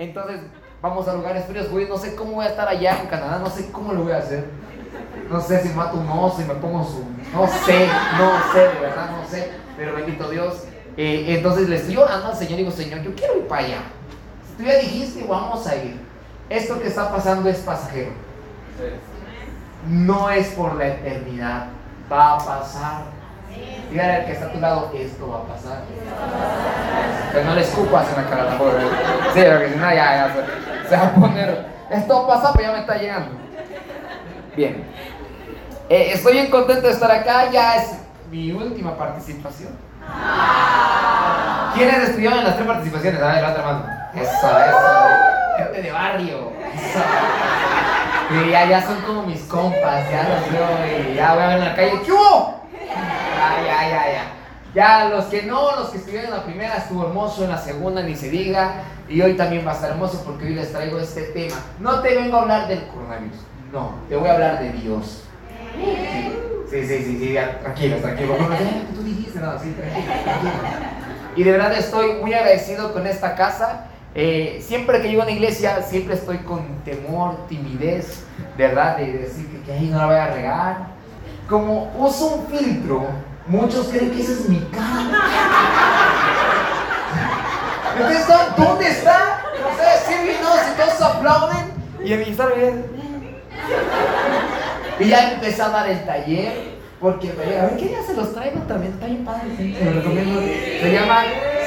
Entonces, vamos a lugares fríos, güey. No sé cómo voy a estar allá en Canadá, no sé cómo lo voy a hacer. No sé si mato un oso y me pongo su. No sé, no sé, de verdad, no sé. Pero bendito Dios. Eh, entonces le estoy orando al Señor y digo, Señor, yo quiero ir para allá. Si tú ya dijiste, vamos a ir. Esto que está pasando es pasajero. No es por la eternidad. Va a pasar. Dígale al que está a tu lado, esto va a pasar. Que no le escupas en la cara tampoco. Sí, porque si no, ya, ya se, se va a poner. Esto pasa, pero ya me está llegando. Bien. Eh, estoy bien contento de estar acá. Ya es mi última participación. ¿Quiénes estuvieron en las tres participaciones? A ver, la otra mano. Eso, eso. Gente de barrio. Eso. Y ya, ya son como mis compas. Ya los veo y ya voy a ver en la calle. ¿Qué hubo? Ya, ya, ya, ya. Ya los que no, los que estuvieron en la primera estuvo hermoso, en la segunda ni se diga. Y hoy también va a estar hermoso porque hoy les traigo este tema. No te vengo a hablar del coronavirus, no, te voy a hablar de Dios. Sí, sí, sí, sí, ya, tranquilo, tranquilo. No, no, tú dijiste, no, sí. Y de verdad estoy muy agradecido con esta casa. Eh, siempre que llego a una iglesia, siempre estoy con temor, timidez, ¿verdad? De decir que, que ahí no la voy a regar. Como uso un filtro, muchos creen que esa es mi cara. Entonces, ¿dónde está? No sé, decir no, si todos aplauden y en Instagram y ya empecé a dar el taller porque a ver qué día se los traigo también está bien padre recomiendo. Se llama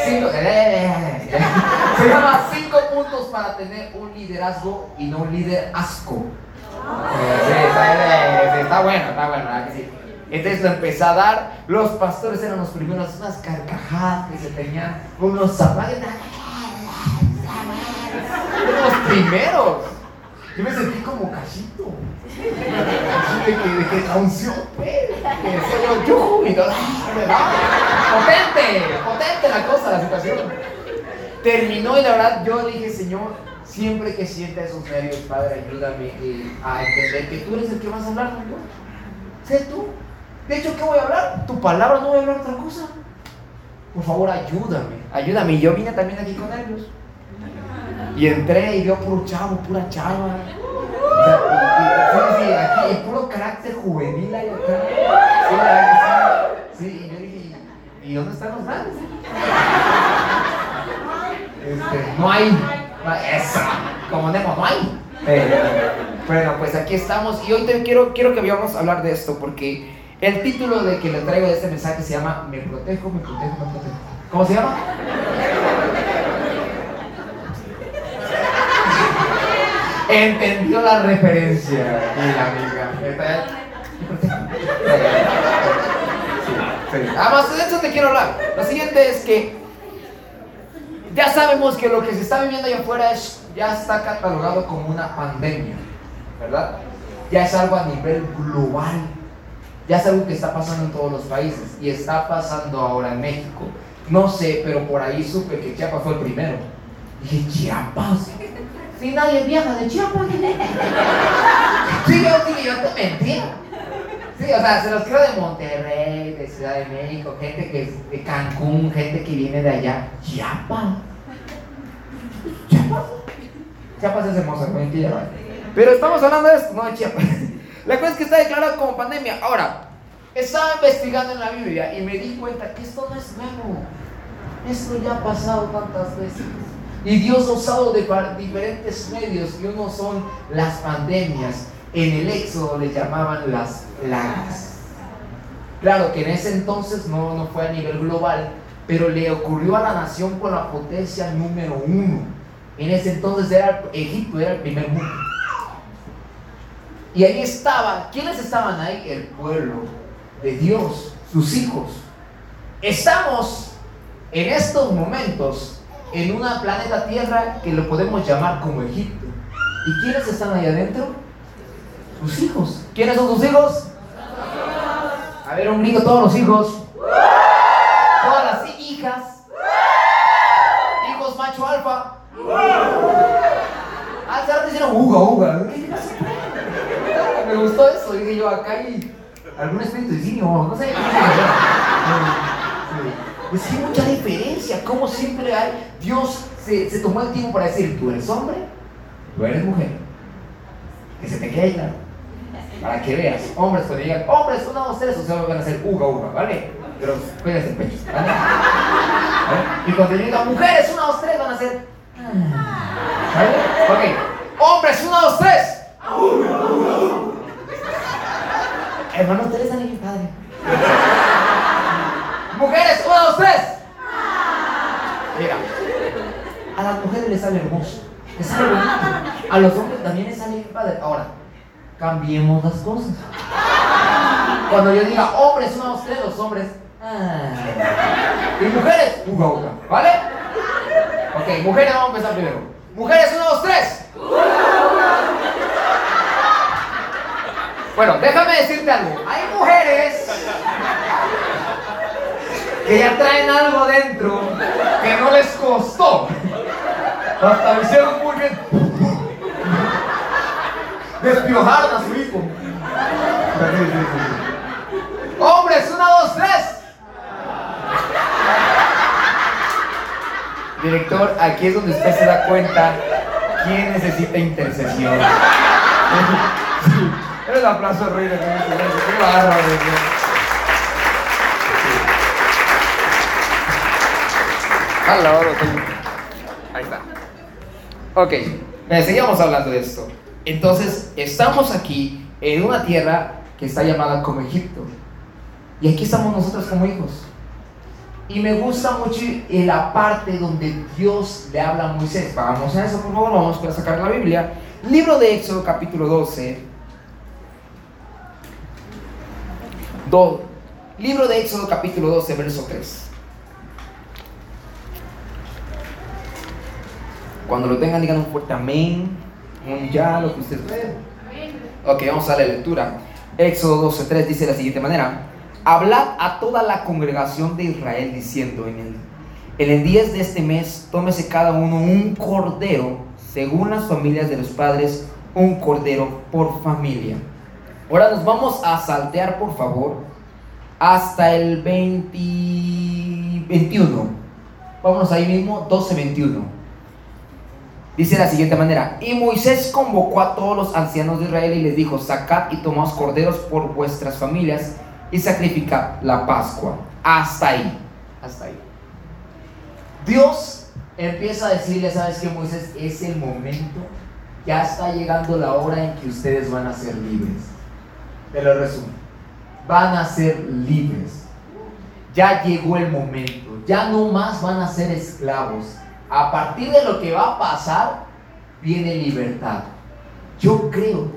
cinco, se llama cinco puntos para tener un liderazgo y no un líder asco. sí, está, está bueno está bueno ¿verdad que sí? Entonces lo empecé a dar. Los pastores eran los primeros, unas carcajadas que se tenían, unos zapatos. Los primeros. Yo me sentí como cachito. Así de que, que la unción, pues. Yo, y todo. Potente, potente la cosa, la situación. Terminó y la verdad yo dije, Señor, siempre que sienta esos nervios, Padre, ayúdame a entender que tú eres el que vas a hablar, Señor. Sé tú. De hecho, ¿qué voy a hablar? Tu palabra no voy a hablar otra cosa. Por favor, ayúdame, ayúdame. Y yo vine también aquí con ellos. Y entré y vio puro chavo, pura chava. Sí, sí, aquí, puro carácter juvenil hay acá. Sí, sí. y yo dije, ¿y dónde están los grandes? Este, no hay. Eso, como Nemo, no hay. bueno, pues aquí estamos y hoy te quiero, quiero que vayamos a hablar de esto porque el título de que le traigo de este mensaje se llama Me protejo, me protejo, me protejo. ¿Cómo se llama? Entendió la referencia, la amiga. Además, de eso te quiero hablar. Lo siguiente es que ya sabemos que lo que se está viviendo allá afuera es, ya está catalogado como una pandemia, ¿verdad? Ya es algo a nivel global. Ya es algo que está pasando en todos los países y está pasando ahora en México. No sé, pero por ahí supe que Chiapas fue el primero. Dije, Chiapas. Si nadie viaja de Chiapas. Sí, yo, sí, yo te mentí. Sí, o sea, se los quiero de Monterrey, de Ciudad de México, gente que es de Cancún, gente que viene de allá. Chiapas. Chiapas. Chiapas es hermosa, ¿no? Pero estamos hablando de esto, no de Chiapas. La cosa es que está declarado como pandemia. Ahora, estaba investigando en la Biblia y me di cuenta que esto no es nuevo. Esto ya ha pasado tantas veces. Y Dios ha usado diferentes medios y uno son las pandemias. En el Éxodo le llamaban las plagas. Claro que en ese entonces no, no fue a nivel global, pero le ocurrió a la nación con la potencia número uno. En ese entonces era Egipto, era el primer mundo. Y ahí estaba, ¿quiénes estaban ahí? El pueblo de Dios, sus hijos. Estamos en estos momentos en una planeta Tierra que lo podemos llamar como Egipto. ¿Y quiénes están ahí adentro? Sus hijos. ¿Quiénes son sus hijos? A ver, un grito, todos los hijos. Todas las hijas. Hijos macho alfa. Ah, se diciendo uga, uga. Me gustó eso. Dije yo, acá hay algún espíritu de no sé. Es que hay mucha diferencia, como siempre hay, Dios se, se tomó el tiempo para decir, tú eres hombre, tú eres mujer. Que se te quede claro. Para que veas, hombres cuando digan, hombres, una, dos, tres, o sea, van a hacer uga, uga, ¿vale? Pero cuídense el pecho, ¿vale? Y cuando digan, mujeres, una, dos, tres, van a hacer, ¿vale? Ok, hombres, una, dos, tres. Hermano, ustedes están bien padre. Mujeres, una, dos, tres. Mira, a las mujeres les sale hermoso, les sale bonito. A los hombres también les sale padre. Ahora, cambiemos las cosas. Cuando yo diga hombres, una, dos, tres, los hombres. ah. Y mujeres, uga, uga, ¿vale? Ok, mujeres, vamos a empezar primero. Mujeres, una, dos, tres. Bueno, déjame decirte algo. Hay mujeres que ya traen algo dentro que no les costó. Hasta lo hicieron muy bien. Despiojaron a su hijo. Hombres, una, dos, tres. Director, aquí es donde usted se da cuenta quién necesita intercesión. Sí. El aplauso rey de Qué bárbaro, Ahí está. Ok, eh, seguimos hablando de esto. Entonces, estamos aquí en una tierra que está llamada como Egipto. Y aquí estamos nosotros como hijos. Y me gusta mucho la parte donde Dios le habla a Moisés. Vamos a eso, por favor, vamos a sacar la Biblia. Libro de Éxodo, capítulo 12. Do- Libro de Éxodo, capítulo 12, verso 3. Cuando lo tengan, digan un fuerte amén, un ya, lo que vean. Ok, vamos a la lectura. Éxodo 12:3 dice de la siguiente manera: Hablad a toda la congregación de Israel diciendo: En el, en el 10 de este mes, tómese cada uno un cordero, según las familias de los padres, un cordero por familia. Ahora nos vamos a saltear, por favor, hasta el 20, 21. Vámonos ahí mismo, 12:21. Dice de la siguiente manera, y Moisés convocó a todos los ancianos de Israel y les dijo, sacad y tomaos corderos por vuestras familias y sacrificad la Pascua. Hasta ahí, hasta ahí. Dios empieza a decirle, ¿sabes qué, Moisés? Es el momento, ya está llegando la hora en que ustedes van a ser libres. Te lo resumo, van a ser libres. Ya llegó el momento, ya no más van a ser esclavos a partir de lo que va a pasar, viene libertad. Yo creo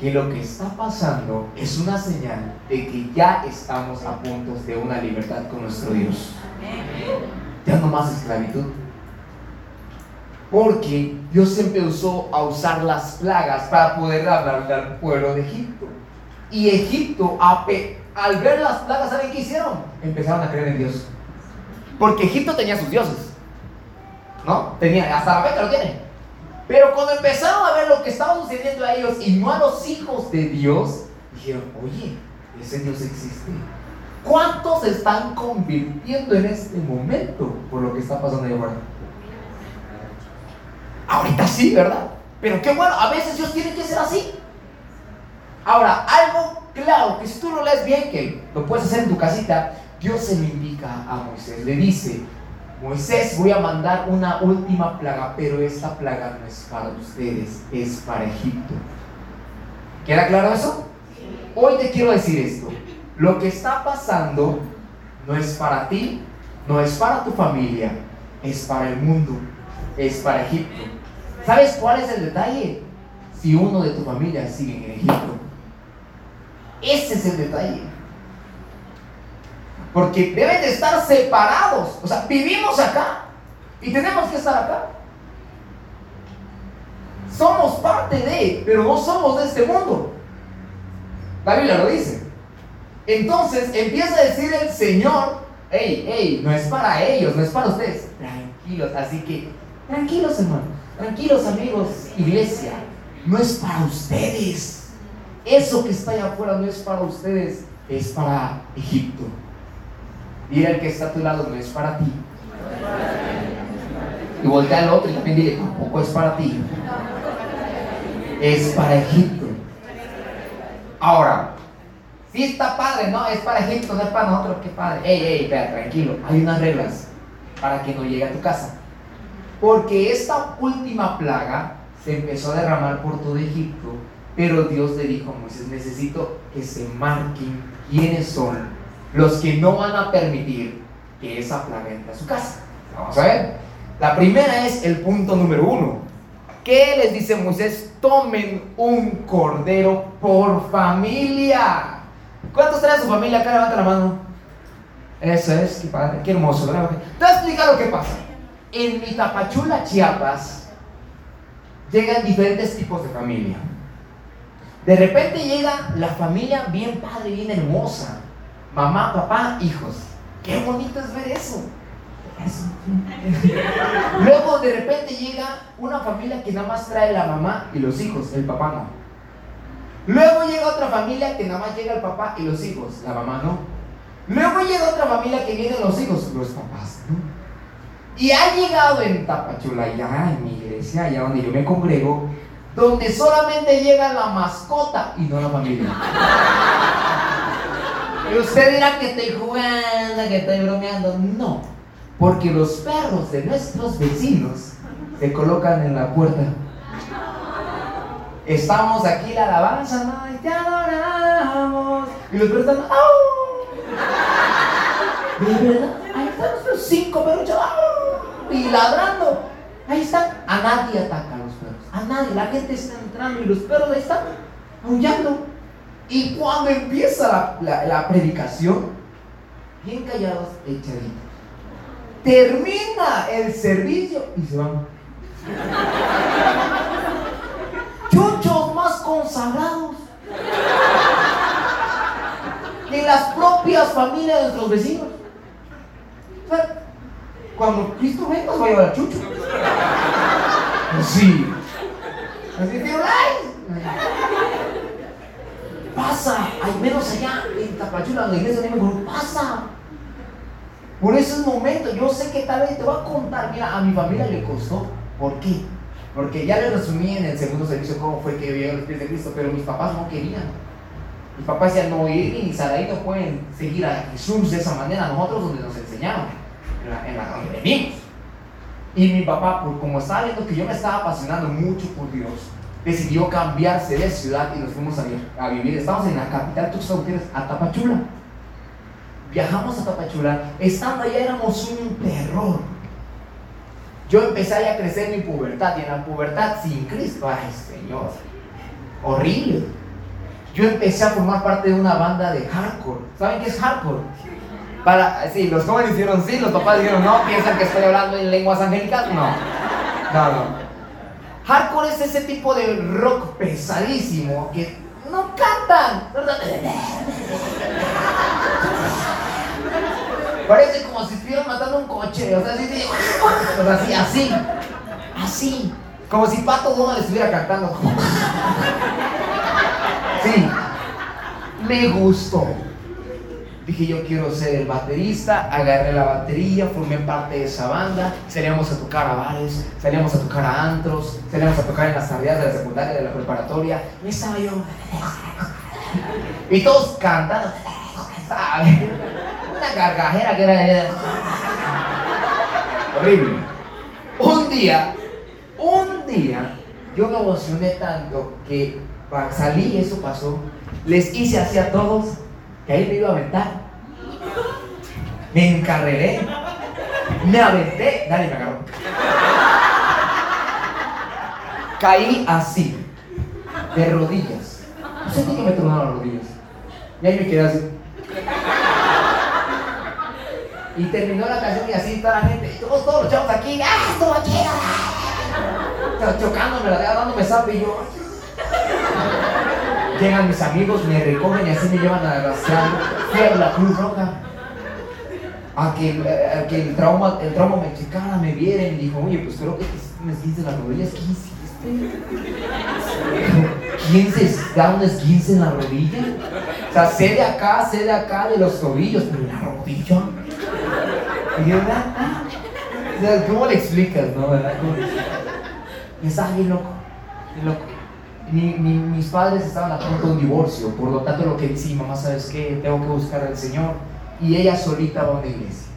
que lo que está pasando es una señal de que ya estamos a puntos de una libertad con nuestro Dios. Ya no más esclavitud. Porque Dios empezó a usar las plagas para poder hablarle al pueblo de Egipto. Y Egipto, al ver las plagas, ¿saben qué hicieron? Empezaron a creer en Dios. Porque Egipto tenía sus dioses. ¿No? Tenía, hasta la fecha lo tiene. Pero cuando empezaron a ver lo que estaba sucediendo a ellos y no a los hijos de Dios, dijeron, oye, ese Dios existe. ¿Cuántos están convirtiendo en este momento por lo que está pasando ahí afuera? Ahorita sí, ¿verdad? Pero qué bueno, a veces Dios tiene que ser así. Ahora, algo claro, que si tú lo lees bien, que lo puedes hacer en tu casita, Dios se lo indica a Moisés. Le dice, Moisés, voy a mandar una última plaga, pero esta plaga no es para ustedes, es para Egipto. ¿Queda claro eso? Hoy te quiero decir esto. Lo que está pasando no es para ti, no es para tu familia, es para el mundo, es para Egipto. ¿Sabes cuál es el detalle? Si uno de tu familia sigue en Egipto. Ese es el detalle. Porque deben de estar separados. O sea, vivimos acá y tenemos que estar acá. Somos parte de, pero no somos de este mundo. La Biblia lo dice. Entonces empieza a decir el Señor, hey, hey, no es para ellos, no es para ustedes. Tranquilos, así que, tranquilos hermanos, tranquilos amigos, iglesia, no es para ustedes. Eso que está allá afuera no es para ustedes, es para Egipto. Dile al que está a tu lado, no es para ti. Y voltea al otro y también dile, tampoco es para ti. Es para Egipto. Ahora, si está padre, ¿no? Es para Egipto, no es para nosotros, qué padre. Ey, ey, espera, tranquilo. Hay unas reglas para que no llegue a tu casa. Porque esta última plaga se empezó a derramar por todo Egipto, pero Dios le dijo a Moisés, necesito que se marquen quiénes son los que no van a permitir que esa plaga entre a su casa. Vamos a ver. La primera es el punto número uno. ¿Qué les dice Moisés? Tomen un cordero por familia. ¿Cuántos traen su familia acá? Levanta la mano. Eso es, qué hermoso. Te voy a explicar lo que pasa. En mi Tapachula, Chiapas, llegan diferentes tipos de familia. De repente llega la familia bien padre, bien hermosa. Mamá, papá, hijos. Qué bonito es ver eso. Luego de repente llega una familia que nada más trae la mamá y los hijos, el papá no. Luego llega otra familia que nada más llega el papá y los hijos, la mamá no. Luego llega otra familia que vienen los hijos, los papás no. Y ha llegado en Tapachula, ya en mi iglesia, allá donde yo me congrego, donde solamente llega la mascota y no la familia. Y usted dirá que estoy jugando, que estoy bromeando. No, porque los perros de nuestros vecinos se colocan en la puerta. Estamos aquí la alabanza, ¿no? Y te adoramos. Y los perros están, ¿De verdad? Ahí están los cinco perros, Y ladrando. Ahí están. A nadie ataca a los perros. A nadie. La gente está entrando y los perros están aullando. Y cuando empieza la, predicación, bien callados, echaditos. Termina el servicio y se van. Chuchos más consagrados que las propias familias de nuestros vecinos. Cuando Cristo venga, va a llevar a Chucho. Sí. Así que, pasa, al menos allá en Tapachula, la iglesia de me pasa. Por eso es momento, yo sé que tal vez te voy a contar, mira, a mi familia le costó. ¿Por qué? Porque ya le resumí en el segundo servicio cómo fue que vieron los pies de Cristo, pero mis papás no querían. Mis papás decían, no, Irving y Saraí no pueden seguir a Jesús de esa manera, nosotros donde nos enseñaron, en la, en la donde venimos. Y mi papá, por como estaba viendo que yo me estaba apasionando mucho por Dios, decidió cambiarse de ciudad y nos fuimos a, vivir. Estamos en la capital Tuxtla a Tapachula. Viajamos a Tapachula. Estando allá éramos un terror. Yo empecé a crecer mi pubertad y en la pubertad sin Cristo, ay Señor, horrible. Yo empecé a formar parte de una banda de hardcore. ¿Saben qué es hardcore? Para, sí, los jóvenes dijeron sí, los papás dijeron no, piensan que estoy hablando en lenguas angélicas, no. No, no. Hardcore es ese tipo de rock pesadísimo que no cantan. Parece como si estuvieran matando un coche. O sea, así, así, así. Como si Pato Donald estuviera cantando. Sí. Me gustó. Dije, yo quiero ser el baterista, agarré la batería, formé parte de esa banda, salíamos a tocar a bares, salíamos a tocar a antros, salíamos a tocar en las tardes de la secundaria, de la preparatoria, y estaba yo. Y todos cantando, Una gargajera que era horrible. Un día, un día, yo me emocioné tanto que salí, eso pasó, les hice así a todos que ahí me iba a aventar. Me encarreré. Me aventé. Dale, me agarró. Caí así, de rodillas. No sé que me tronaron las rodillas. Y ahí me quedé así. Y terminó la canción y así toda la gente, todos, todos los chavos aquí, ¡ah, estuvo chido! Chocándome, dándome sapo y yo. Llegan mis amigos, me recogen y así me llevan a arrastrar. Fui a la Cruz Roja. A que, a que el, trauma, el trauma me checara, me viera y me dijo, oye, pues creo que me esguince las rodillas. ¿Qué? ¿Quién se da un esguince en la rodilla? O sea, sé de acá, sé de acá, de los tobillos, pero la rodilla. Y yo, ah, ¿Cómo le explicas, no? ¿Verdad? Estaba bien loco, loco. mis padres estaban a punto de un divorcio, por lo tanto lo que decía, mamá, ¿sabes qué? Tengo que buscar al Señor. Y ella solita va a una iglesia.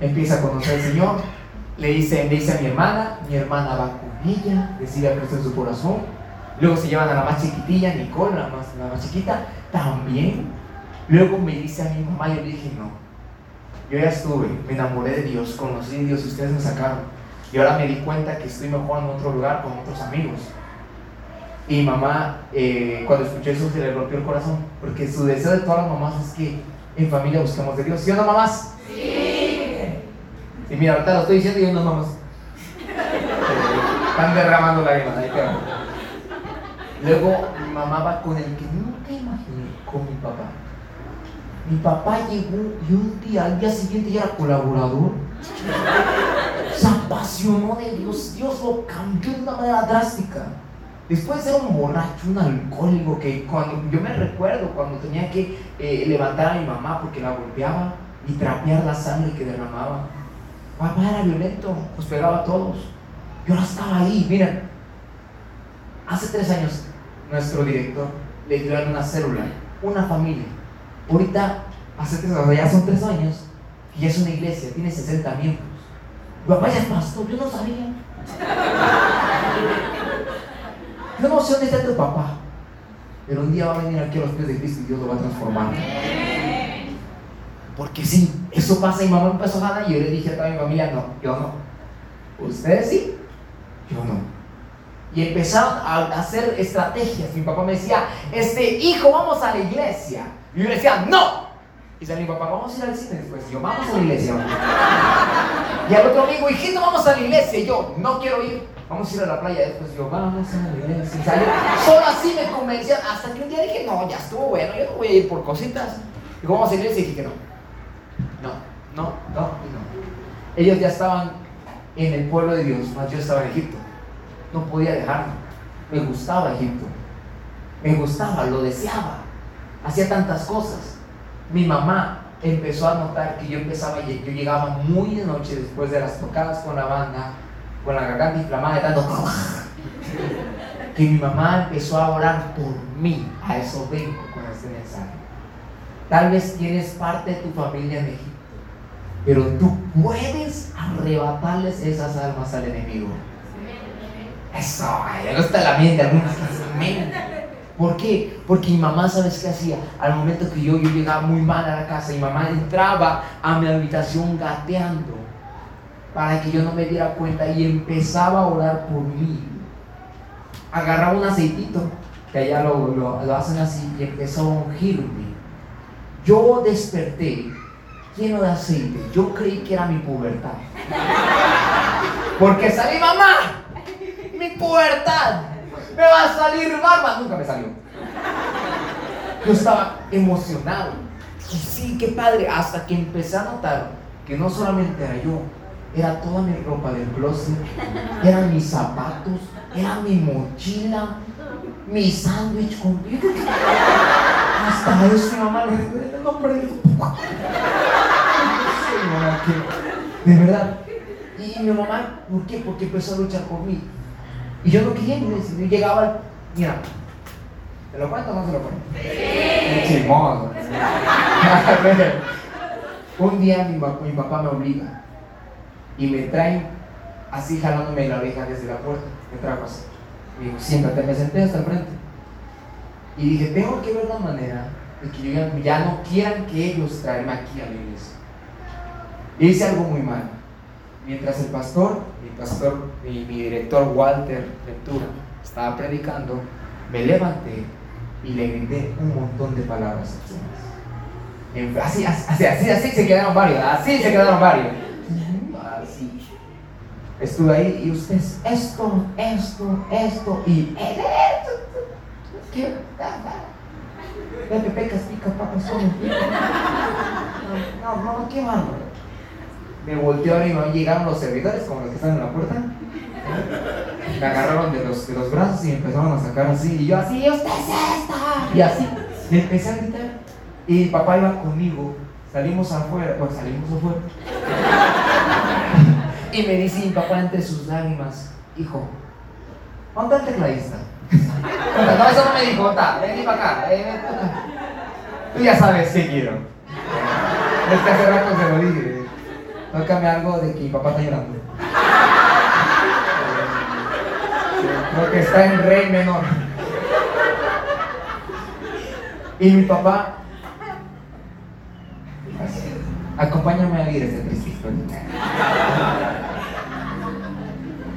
Empieza a conocer al Señor, le dice, le dice a mi hermana, mi hermana va con ella, recibe a Cristo en su corazón. Luego se llevan a la más chiquitilla, Nicole, la más, la más chiquita, también. Luego me dice a mi mamá, yo dije, no, yo ya estuve, me enamoré de Dios, conocí a Dios ustedes me sacaron. Y ahora me di cuenta que estoy mejor en otro lugar con otros amigos. Y mamá, eh, cuando escuché eso, se le rompió el corazón, porque su deseo de todas las mamás es que en familia busquemos de Dios. ¿Sí o no, mamás? Sí. Y mira, ahorita lo estoy diciendo y no mamás. Están derramando lágrimas, ahí Luego mi mamá va con el que nunca imaginé, con mi papá. Mi papá llegó y un día, al día siguiente ya era colaborador. Se apasionó de Dios. Dios lo cambió de una manera drástica. Después era un borracho, un alcohólico que cuando yo me recuerdo cuando tenía que eh, levantar a mi mamá porque la golpeaba y trapear la sangre que derramaba. Papá era violento, nos pegaba a todos. Yo no estaba ahí, miren. Hace tres años nuestro director le dio una célula, una familia Ahorita, hace tres años, ya son tres años, y ya es una iglesia, tiene 60 miembros. Papá ya es pastor, yo no sabía. No sé dónde está tu papá, pero un día va a venir aquí a los pies de Cristo y Dios lo va a transformar. Porque sí, eso pasa y mamá empezó a y yo le dije a toda mi familia, no, yo no. Ustedes sí, yo no. Y empezaron a hacer estrategias. Mi papá me decía, este hijo, vamos a la iglesia. Y yo le decía, no. Y dice mi papá, vamos a ir al cine después. Y yo, vamos a la iglesia. Y al otro amigo, hijito, vamos a la iglesia. Y yo, no quiero ir. Vamos a ir a la playa después. Yo, vamos a la iglesia. Solo así me convencían. Hasta que un día dije, no, ya estuvo bueno. Yo no voy a ir por cositas. Y vamos a la dije que no. No, no, no y no. Ellos ya estaban en el pueblo de Dios, más yo estaba en Egipto. No podía dejarlo. Me gustaba Egipto. Me gustaba, lo deseaba hacía tantas cosas. Mi mamá empezó a notar que yo empezaba, yo llegaba muy de noche después de las tocadas con la banda, con la garganta inflamada de tanto que mi mamá empezó a orar por mí. A eso vengo con este mensaje. Tal vez tienes parte de tu familia en Egipto, pero tú puedes arrebatarles esas almas al enemigo. Eso, me gusta la mente, algunas ¿Por qué? Porque mi mamá, ¿sabes qué hacía? Al momento que yo, yo llegaba muy mal a la casa, mi mamá entraba a mi habitación gateando para que yo no me diera cuenta y empezaba a orar por mí. Agarraba un aceitito, que allá lo, lo, hacen así, y empezó a ungirme. Yo desperté lleno de aceite. Yo creí que era mi pubertad. Porque salí mamá, mi pubertad me va a salir barba. Nunca me salió. Yo estaba emocionado. Y sí, qué padre. Hasta que empecé a notar que no solamente era yo, era toda mi ropa del closet, eran mis zapatos, era mi mochila, mi sándwich con Hasta eso mi mamá le el nombre de De verdad. Y mi mamá, ¿por qué? Porque empezó a luchar por mí. Y yo no quería ni decir, yo llegaba, mira, ¿te lo cuento o no se lo cuento? Sí. Un día mi, mi, papá me obliga y me trae así jalándome la oreja desde la puerta, me trajo así. Me dijo, siéntate, me senté hasta el frente. Y dije, tengo que ver la manera de que ya, ya no quieran que ellos traerme aquí a la iglesia. Hice algo muy malo mientras el pastor, mi pastor, mi, director Walter Ventura estaba predicando, me levanté y le grité un montón de palabras Así, así, así, así se quedaron varios, así se quedaron varios. Así. Estuve ahí y ustedes, esto, esto, esto y esto. ¿Qué? Pepe, pecas, pica, papas, No, no, no, qué malo me volteó y me llegaron los servidores, como los que están en la puerta. Me agarraron de los, de los brazos y empezaron a sacar así. Y yo así, ¿usted es esta? Y así, me empecé a gritar. Y papá iba conmigo. Salimos afuera, pues salimos afuera. Y me dice mi papá entre sus lágrimas, hijo, ¿dónde está el tecladista? No, eso no me dijo, está, ven para acá, ven para acá. Tú ya sabes qué quiero. Es que hace rato se lo dije. Tócame algo de que mi papá está llorando. Creo que está en rey menor. Y mi papá, acompáñame a vivir ese triste historia.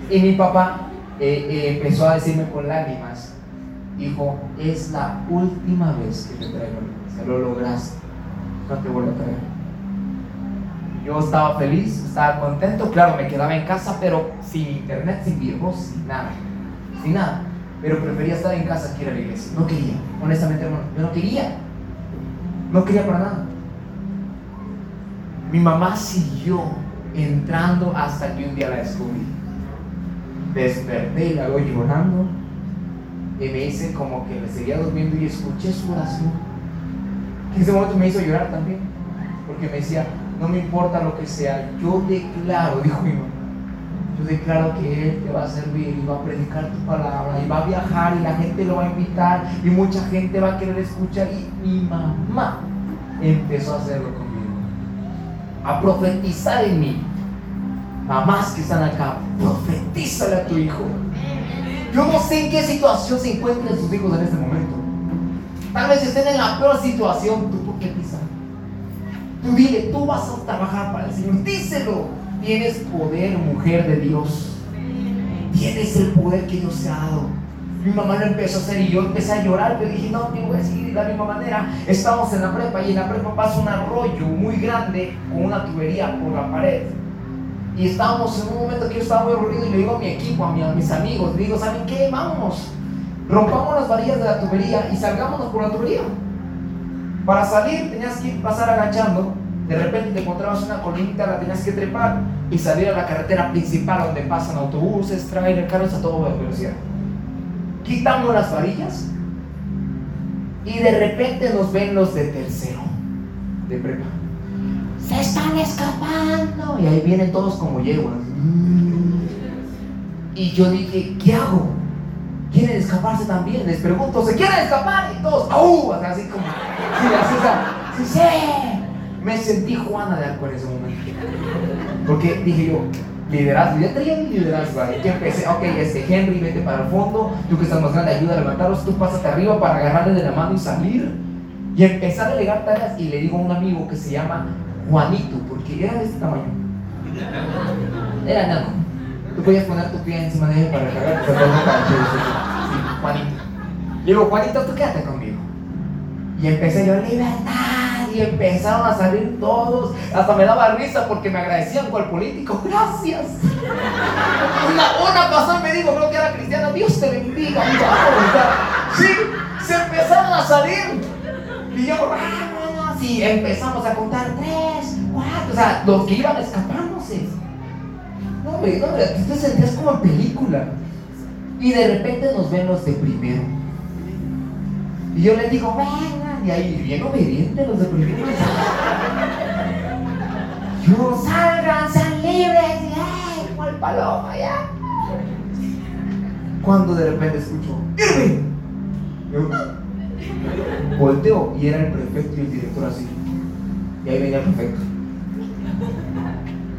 Y mi papá eh, eh, empezó a decirme con lágrimas, hijo, es la última vez que te traigo, se lo lograste, no te vuelvo a traer. Yo estaba feliz, estaba contento, claro, me quedaba en casa, pero sin internet, sin virus, sin nada, sin nada pero prefería estar en casa que ir a la iglesia. No quería, honestamente, hermano, yo no quería. No quería para nada. Mi mamá siguió entrando hasta que un día la descubrí. Desperté y la veo llorando. Y me hice como que le seguía durmiendo y escuché su oración. En ese momento me hizo llorar también. Porque me decía, no me importa lo que sea, yo declaro, dijo mi mamá yo declaro que Él te va a servir y va a predicar tu palabra y va a viajar y la gente lo va a invitar y mucha gente va a querer escuchar. Y mi mamá empezó a hacerlo a profetizar en mí. Mamás que están acá, profetízale a tu hijo. Yo no sé en qué situación se encuentran sus hijos en este momento. Tal vez estén en la peor situación, tú profetiza. Tú dile, tú vas a trabajar para el Señor. Díselo. Tienes poder, mujer de Dios. Tienes el poder que Dios te ha dado. Mi mamá lo empezó a hacer y yo empecé a llorar, pero dije, no, te voy a seguir de la misma manera. Estamos en la prepa y en la prepa pasa un arroyo muy grande con una tubería por la pared. Y estábamos en un momento que yo estaba muy aburrido y le digo a mi equipo, a, mis amigos, le digo, ¿saben qué? Vamos, rompamos las varillas de la tubería y salgámonos por la tubería. Para salir tenías que pasar agachando de repente te encontrabas una colinita, la tenías que trepar y salir a la carretera principal donde pasan autobuses, trailers, carros a toda velocidad. Quitamos las varillas y de repente nos ven los de tercero, de prepa. Se están escapando. Y ahí vienen todos como yeguas. Y yo dije, ¿qué hago? ¿Quieren escaparse también? Les pregunto, ¿se quieren escapar? Y todos, ¡au! Así como, sí, sí, sí. Me sentí Juana de Arco en ese momento. Porque dije yo, liderazgo, ya tenía mi liderazgo ahí. Empecé, ok, este Henry, vete para el fondo, tú que estás más grande, ayuda a levantarlos, tú pásate arriba para agarrarle de la mano y salir. Y empezar a delegar tareas y le digo a un amigo que se llama Juanito, porque era de este tamaño. Era nada. Tú podías poner tu pie encima de él para cargar, para sí, Juanito. Y digo, Juanito, tú quédate conmigo. Y empecé yo, libertad y empezaron a salir todos. Hasta me daba risa porque me agradecían con el político. Gracias. Una, una pasó me dijo, creo que era cristiana, Dios te bendiga. sí, se empezaron a salir. Y yo, y empezamos a contar tres, cuatro, o sea, los que iban escapándose. No, hombre, no, tú te sentías como en película. Y de repente nos ven los de primero. Y yo les digo, venga y ahí bien obedientes los de primero. Yo salgan, sean libres. Como el paloma ya. Cuando de repente escucho, ¡Irving! Yo volteo y era el prefecto y el director así. Y ahí venía el prefecto.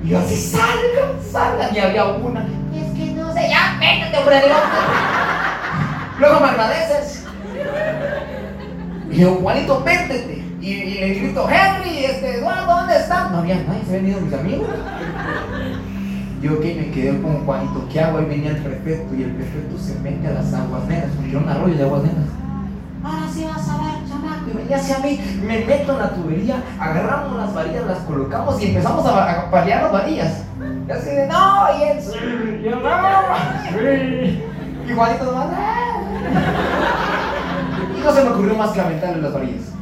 Y yo así, salgan, salgan. Y había una, es que no sé, ya, véngate, hombre, Luego me agradeces. Y yo, Juanito, véntete. Y, le grito, Henry, este, Eduardo, ¿dónde están? No había nadie, se habían ido mis amigos. Yo que me quedé con Juanito, ¿qué hago? Ahí venía el prefecto y el prefecto se mete a las aguas negras, porque un arroyo de aguas negras. Ahora sí vas a ver, chamaco. Y venía hacia mí, me meto en la tubería, agarramos las varillas, las colocamos y empezamos a, a paliar las varillas. Y así de, no, y él, sí, yo no, sí. Y Juanito nomás, ¡ah! No se me ocurrió más que aventarle las varillas.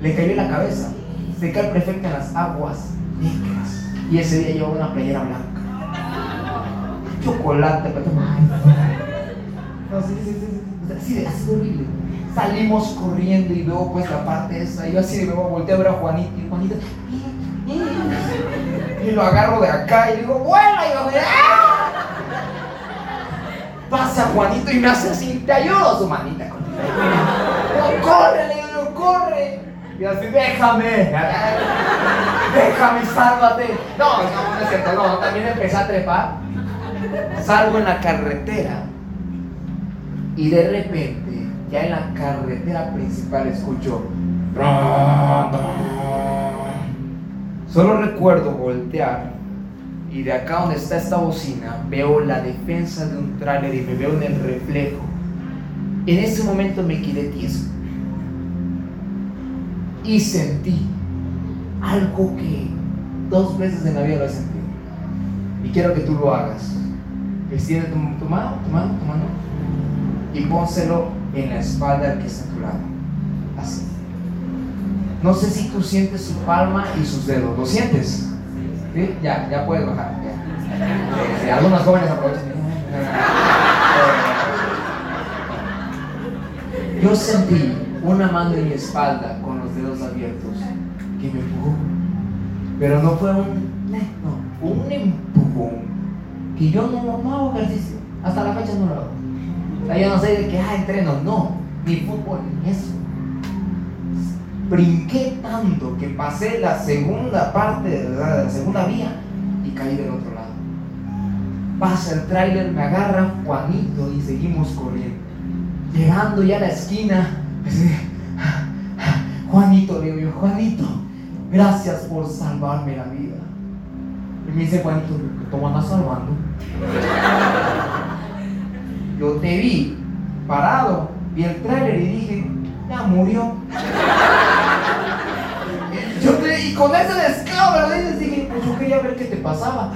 Le cayó en la cabeza. Se cae el prefecto en las aguas negras. Y ese día llevaba una playera blanca. Chocolate, no, sí, sí, sí, así, así de horrible. Salimos corriendo y veo pues la parte esa. Yo así de nuevo volteé a ver a Juanito y Juanito. Y lo agarro de acá y digo, vuela, y yo, ¡ah! Pasa Juanito y me hace así, te ayudo su manita. Corre, le corre. Y así, déjame, déjame, sálvate. No, no, no es cierto, no, también empecé a trepar. Salgo en la carretera y de repente, ya en la carretera principal escucho. Solo recuerdo voltear y de acá donde está esta bocina veo la defensa de un tráiler y me veo en el reflejo. En ese momento me quedé tieso y sentí algo que dos veces en la vida lo he sentido. Y quiero que tú lo hagas. Extiende tu, mano, tu mano, tu mano y pónselo en la espalda que está a tu lado. Así. No sé si tú sientes su palma y sus dedos. ¿Lo sientes? ¿Sí? Ya, ya puedes bajar. Ya. Algunos jóvenes aprovechan. Yo sentí una mano en mi espalda con los dedos abiertos que me empujó. Pero no fue un, un empujón que yo no, hago ejercicio. Hasta la fecha no lo hago. O sea, yo no sé de que, ah, entreno, no, ni fútbol, ni eso. Brinqué tanto que pasé la segunda parte de la segunda vía y caí del otro lado. Pasa el tráiler, me agarra Juanito y seguimos corriendo. Llegando ya a la esquina, Juanito, le digo Juanito, gracias por salvarme la vida. Y me dice Juanito, ¿cómo andas salvando? yo te vi parado, vi el trailer y dije, ya murió. Yo te, y con ese descaro, dije, pues yo quería ver qué te pasaba.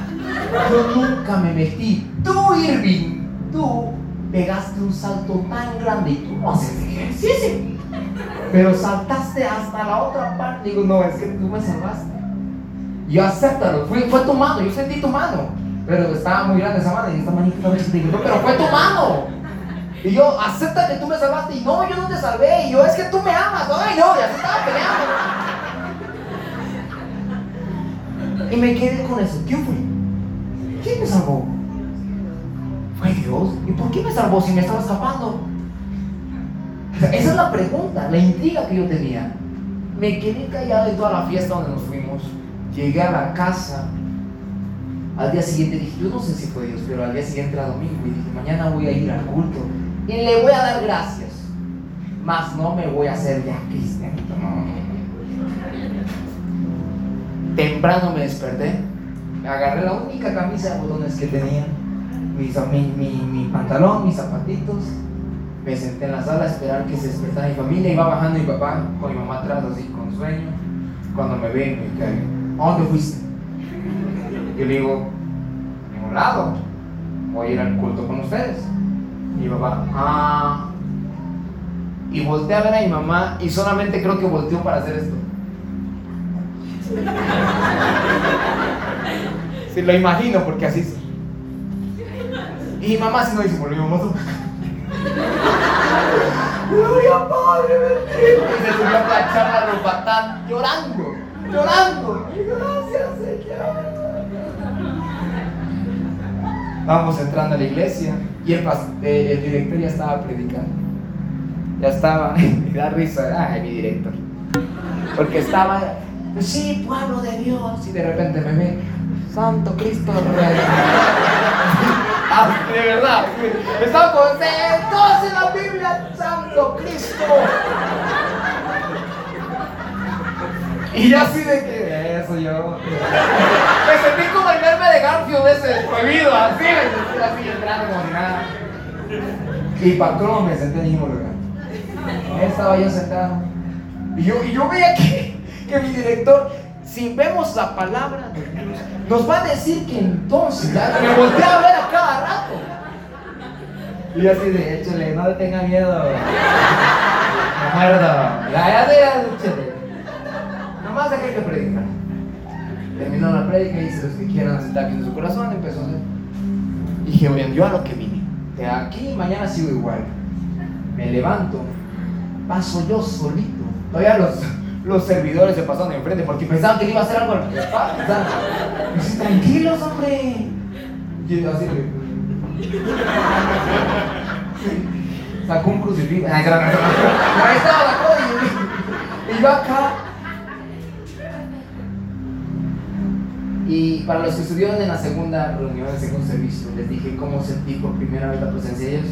Yo nunca me metí. Tú, Irving, tú pegaste un salto tan grande y tú no haces ejercicio. Pero saltaste hasta la otra parte. Digo, no, es que tú me salvaste. Yo acéptalo, fue, fue tu mano, yo sentí tu mano. Pero estaba muy grande esa mano y esta manita vez digo, pero fue tu mano. Y yo, acepta que tú me salvaste. Y no, yo no te salvé. Y yo, es que tú me amas. Ay, no, ya se estaba peleando. Y me quedé con eso. ¿Quién fue? ¿Quién me salvó? Fue Dios. ¿Y por qué me salvó si me estaba escapando? esa es la pregunta, la intriga que yo tenía. Me quedé callado de toda la fiesta donde nos fuimos. Llegué a la casa al día siguiente dije, yo no sé si fue Dios, pero al día siguiente era domingo y dije, mañana voy a ir al culto y le voy a dar gracias. Más no me voy a hacer ya cristiano. Temprano me desperté, agarré la única camisa de botones que tenía, mi, mi, mi, pantalón, mis zapatitos, me senté en la sala a esperar que se despertara mi familia, iba bajando mi papá con mi mamá atrás así con sueño, cuando me ven me cae, ¿a dónde fuiste? Yo le digo, a ningún lado, voy a ir al culto con ustedes. Y mi papá, ah. Y volteé a ver a mi mamá y solamente creo que volteó para hacer esto. Si lo imagino porque así es. Y mamá si no dice, mi mamá. Gloria Padre bendito. Y se subió a planchar la ropa tan llorando, llorando. Gracias, Señor. Vamos entrando a la iglesia y el, eh, el director ya estaba predicando. Ya estaba, me da risa, ay, mi director. Porque estaba, sí, pueblo de Dios, y de repente me ve, Santo Cristo Rey. Ah, de verdad, estaba con, todos en la Biblia, Santo Cristo. Y yo así de que, eso yo. Me sentí como el verme de Garfield ese prohibido, así, me así entrando como nada. Y patrón me senté en mismo lugar. Estaba yo sentado. Y yo, y yo veía que, que mi director, si vemos la palabra de Dios, nos va a decir que entonces, me volteé a ver a cada rato. Y así de, échale, no le tenga miedo. Me muerdo. Ya, ya, ya, échale. Nomás hay que predicar. Terminó la predica y dice, los que quieran aceptar aquí en su corazón, empezó a hacer. Y dije, oigan, yo a lo que vine. De aquí mañana sigo igual. Me levanto, paso yo solito. Todavía los, los servidores se pasaron de enfrente porque pensaban que iba a hacer algo al Dice, tranquilos, hombre. Y así, Sacó un crucifijo. Ahí estaba la cosa. Y yo acá. Y para los que estuvieron en la segunda reunión, el segundo servicio, les dije cómo sentí por primera vez la presencia de ellos.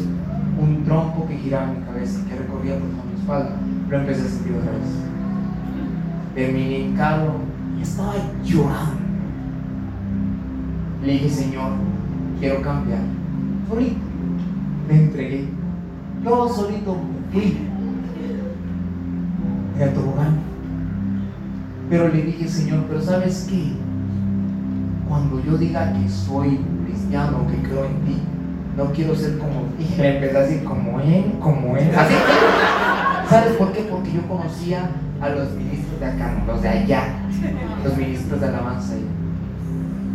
Un trompo que giraba en mi cabeza, que recorría por toda mi espalda. Lo empecé a sentir otra vez. Terminé hincado y estaba llorando. Le dije, Señor, quiero cambiar. Solito. Me entregué. Yo solito fui. En tobogán. Pero le dije, Señor, pero ¿sabes qué? Cuando yo diga que soy cristiano, que creo en ti, no quiero ser como. Y le empecé a decir, como él, como él. ¿Sabes por qué? Porque yo conocía a los ministros de acá, los de allá, los ministros de alabanza,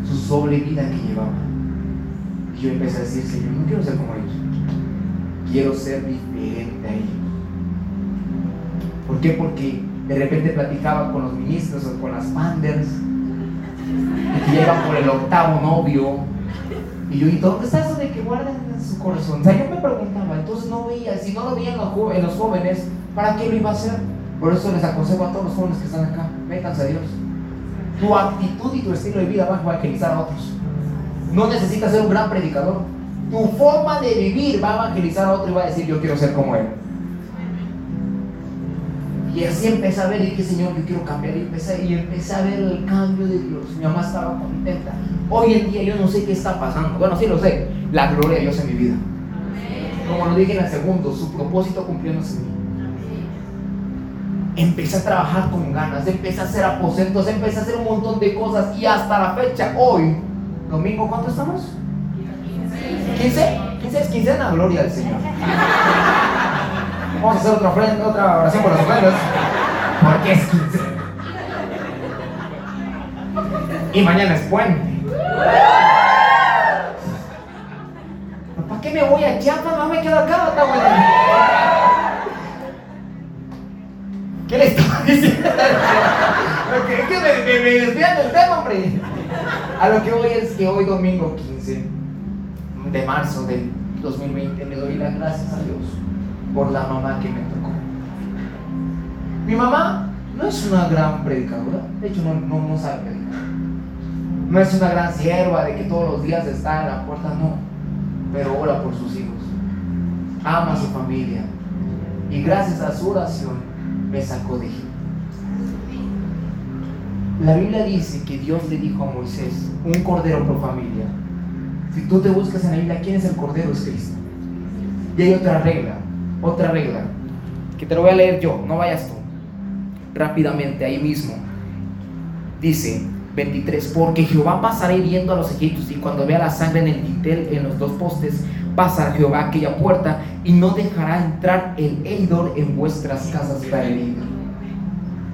su sobre vida que llevaban. Y yo empecé a decir, Señor, no quiero ser como ellos, quiero ser diferente a ellos. ¿Por qué? Porque de repente platicaba con los ministros o con las panders que llegan por el octavo novio. Y yo, ¿y dónde está eso de que guarden en su corazón? O sea, yo me preguntaba, entonces no veía, si no lo veían los, en los jóvenes, ¿para qué lo iba a hacer? Por eso les aconsejo a todos los jóvenes que están acá, métanse a Dios. Tu actitud y tu estilo de vida van a evangelizar a otros. No necesitas ser un gran predicador. Tu forma de vivir va a evangelizar a otro y va a decir, yo quiero ser como él. Y así empecé a ver y dije, Señor, yo quiero cambiar. Y empecé, y empecé a ver el cambio de Dios. Mi mamá estaba contenta. Hoy en día yo no sé qué está pasando. Bueno, sí lo sé. La gloria de Dios en mi vida. Como lo dije en el segundo, su propósito cumpliéndose en mí. Empecé a trabajar con ganas, empecé a hacer aposentos, empecé a hacer un montón de cosas. Y hasta la fecha, hoy, domingo, ¿cuánto estamos? 15. 15 es quincena, gloria al Señor. Vamos a hacer otra, ofrenda, otra oración por las ofrendas. Porque es 15. Y mañana es puente. ¿Para qué me voy a Chiapas? No me quedo acá, está bueno. ¿Qué le estaba diciendo? Es que me, me, me desvían del tema, hombre. A lo que voy es que hoy domingo 15 de marzo del 2020 le doy las gracias a Dios por la mamá que me tocó. Mi mamá no es una gran predicadora, de hecho no, no, no sabe predicar. No es una gran sierva de que todos los días está en la puerta, no, pero ora por sus hijos. Ama a su familia. Y gracias a su oración me sacó de Egipto. La Biblia dice que Dios le dijo a Moisés, un cordero por familia. Si tú te buscas en la Biblia, ¿quién es el cordero? Es Cristo. Y hay otra regla, otra regla, que te lo voy a leer yo, no vayas tú. Rápidamente, ahí mismo. Dice 23, porque Jehová pasará viendo a los egipcios y cuando vea la sangre en el dintel, en los dos postes, pasará Jehová aquella puerta y no dejará entrar el heridor en vuestras casas para herido.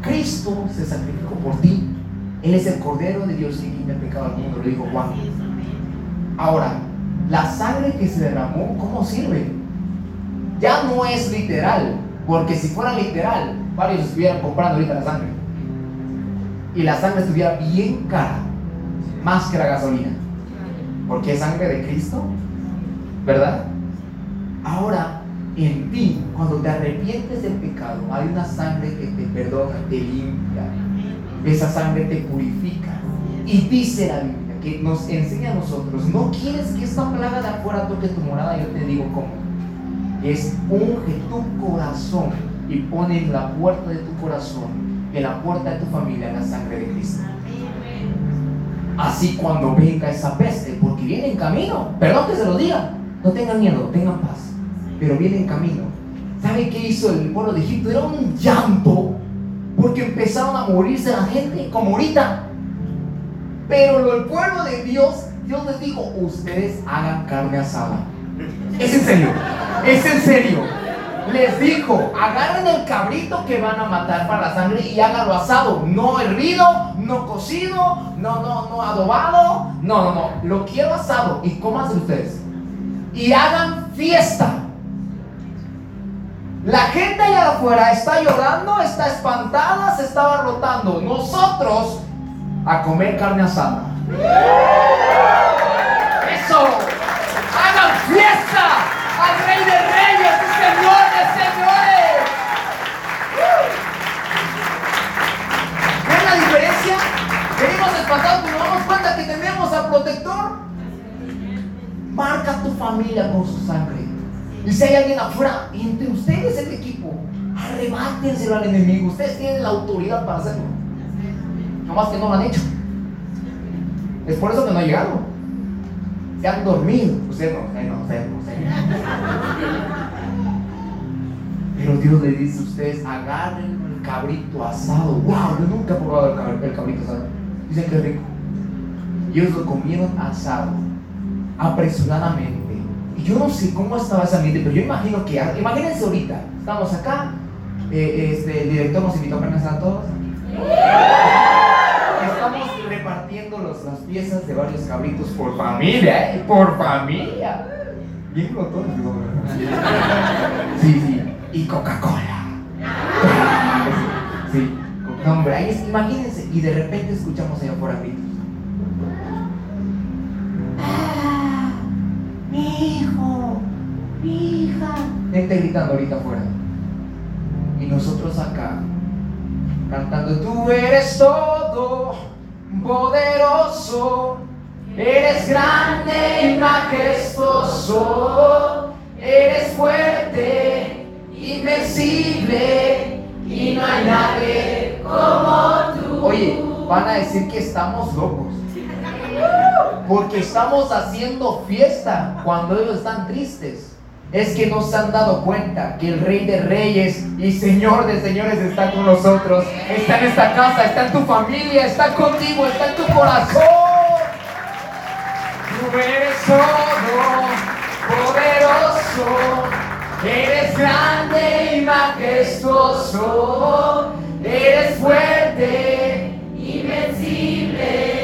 Cristo se sacrificó por ti. Él es el Cordero de Dios que quita el pecado al mundo, lo dijo Juan. Ahora, la sangre que se derramó, ¿cómo sirve? Ya no es literal, porque si fuera literal, varios estuvieran comprando ahorita la sangre. Y la sangre estuviera bien cara, más que la gasolina. Porque es sangre de Cristo, ¿verdad? Ahora, en ti, cuando te arrepientes del pecado, hay una sangre que te perdona, te limpia. Esa sangre te purifica. Y dice la Biblia que nos enseña a nosotros, no quieres que esta plaga de afuera toque tu morada, yo te digo cómo. Es unge tu corazón y pone en la puerta de tu corazón, en la puerta de tu familia, la sangre de Cristo. Así cuando venga esa peste, porque viene en camino, perdón que se lo diga, no tengan miedo, tengan paz, pero viene en camino. ¿Sabe qué hizo el pueblo de Egipto? Era un llanto, porque empezaron a morirse la gente, como ahorita. Pero el pueblo de Dios, Dios les dijo, ustedes hagan carne asada. Es en serio, es en serio. Les dijo, agarren el cabrito que van a matar para la sangre y háganlo asado. No hervido, no cocido, no, no, no adobado. No, no, no. Lo quiero asado. ¿Y hacen ustedes? Y hagan fiesta. La gente allá afuera está llorando, está espantada, se está rotando. Nosotros a comer carne asada. Eso. Hagan fiesta al Rey de Reyes y Señor de Señores. ¿Ven la diferencia? Venimos espantados, nos damos cuenta que tenemos al protector. Marca tu familia con su sangre. Y si hay alguien afuera, entre ustedes el equipo, arrebátenselo al enemigo. Ustedes tienen la autoridad para hacerlo. No más que no lo han hecho. Es por eso que no han llegado. Se han dormido. Usted no, usted no, usted no, usted Pero Dios le dice a ustedes, agarren el cabrito asado. ¡Wow! Yo nunca he probado el cabrito asado. Dicen que rico. Y ellos lo comieron asado, apresuradamente y yo no sé cómo estaba esa ambiente, pero yo imagino que, imagínense ahorita, estamos acá, eh, este, el director nos invitó a estar todos. Estamos repartiendo los, las piezas de varios cabritos por familia, ¿eh? Por familia. Bien glotones, Sí, sí. Y Coca-Cola. Sí. Hombre, ahí imagínense, y de repente escuchamos allá por gritos. Gente gritando ahorita afuera. Y nosotros acá, cantando, tú eres todo poderoso, eres grande y majestuoso, eres fuerte, invencible, y no hay nadie como tú. Oye, van a decir que estamos locos. Porque estamos haciendo fiesta cuando ellos están tristes. Es que no se han dado cuenta que el Rey de Reyes y Señor de Señores está con nosotros. Está en esta casa, está en tu familia, está contigo, está en tu corazón. Tú eres todo poderoso. Eres grande y majestuoso. Eres fuerte, invencible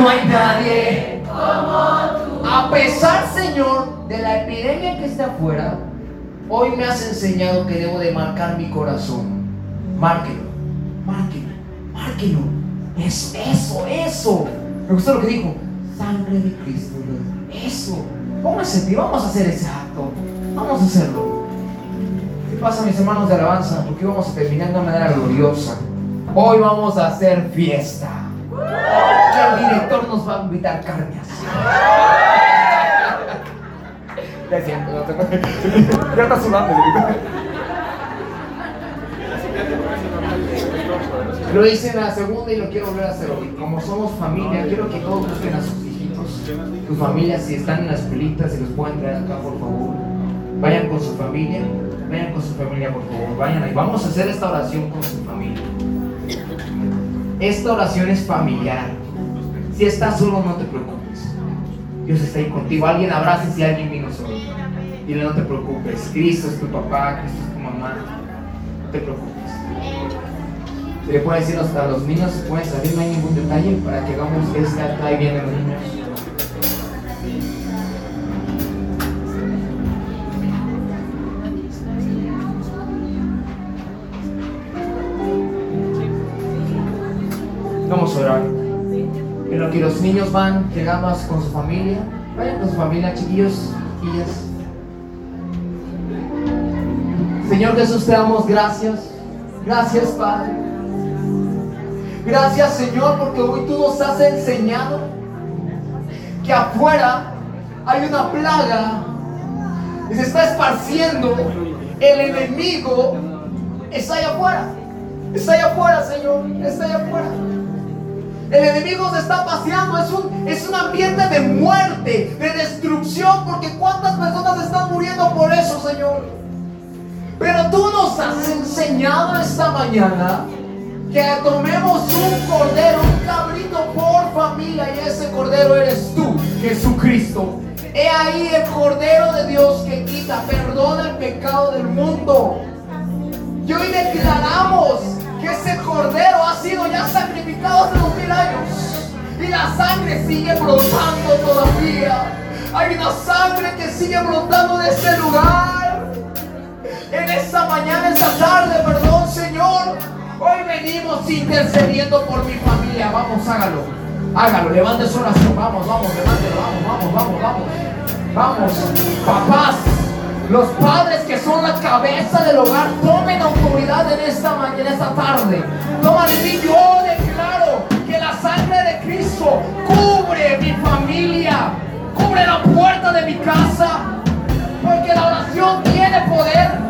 no hay nadie como tú. A pesar, Señor, de la epidemia que está afuera, hoy me has enseñado que debo de marcar mi corazón. Márquelo, márquelo, márquelo. Eso, eso, eso. Me gustó lo que dijo. Sangre de Cristo. Eso. Póngase vamos a hacer ese acto. Vamos a hacerlo. ¿Qué pasa, mis hermanos de alabanza? Porque vamos a terminar de una manera gloriosa. Hoy vamos a hacer fiesta el director nos va a invitar carne Ya está sudando. Lo hice en la segunda y lo quiero volver a hacer hoy. Como somos familia, quiero que todos busquen a sus hijitos, tus familias, si están en las pelitas, si los pueden traer acá, por favor. Vayan con su familia, vayan con su familia, por favor. Vayan ahí. Vamos a hacer esta oración con su familia. Esta oración es familiar. Si estás solo, no te preocupes. Dios está ahí contigo. Alguien abrace si alguien vino solo. Dile, no te preocupes. Cristo es tu papá, Cristo es tu mamá. No te preocupes. Se le puede decir hasta a los niños, pueden salir, no hay ningún detalle para que hagamos este acá ahí vienen los niños. Vamos a orar. Niños van, llegamos con su familia. Vayan con su familia, chiquillos, chiquillas. Señor Jesús, te damos gracias. Gracias, Padre. Gracias, Señor, porque hoy tú nos has enseñado que afuera hay una plaga y se está esparciendo. El enemigo está allá afuera. Está allá afuera, Señor. Está allá afuera. El enemigo se está paseando, es un, es un ambiente de muerte, de destrucción, porque cuántas personas están muriendo por eso, Señor. Pero tú nos has enseñado esta mañana que tomemos un cordero, un cabrito por familia, y ese cordero eres tú, Jesucristo. He ahí el cordero de Dios que quita, perdona el pecado del mundo. Y hoy declaramos ese cordero ha sido ya sacrificado hace dos mil años y la sangre sigue brotando todavía. Hay una sangre que sigue brotando de este lugar. En esta mañana, esta tarde, perdón, Señor. Hoy venimos intercediendo por mi familia. Vamos, hágalo. Hágalo, levante su oración. Vamos, vamos, levántelo, vamos, vamos, vamos, vamos. Vamos, papás. Los padres que son la cabeza del hogar, tomen autoridad en esta, mañana, en esta tarde. Toma y yo declaro que la sangre de Cristo cubre mi familia, cubre la puerta de mi casa, porque la oración tiene poder.